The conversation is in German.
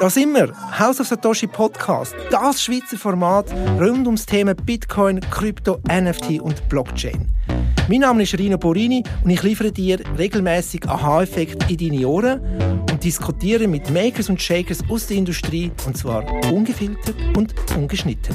Da sind wir, House of Satoshi Podcast, das Schweizer Format rund ums Thema Bitcoin, Krypto, NFT und Blockchain. Mein Name ist Rino Borini und ich liefere dir regelmäßig Aha-Effekt in deine Ohren und diskutiere mit Makers und Shakers aus der Industrie und zwar ungefiltert und ungeschnitten.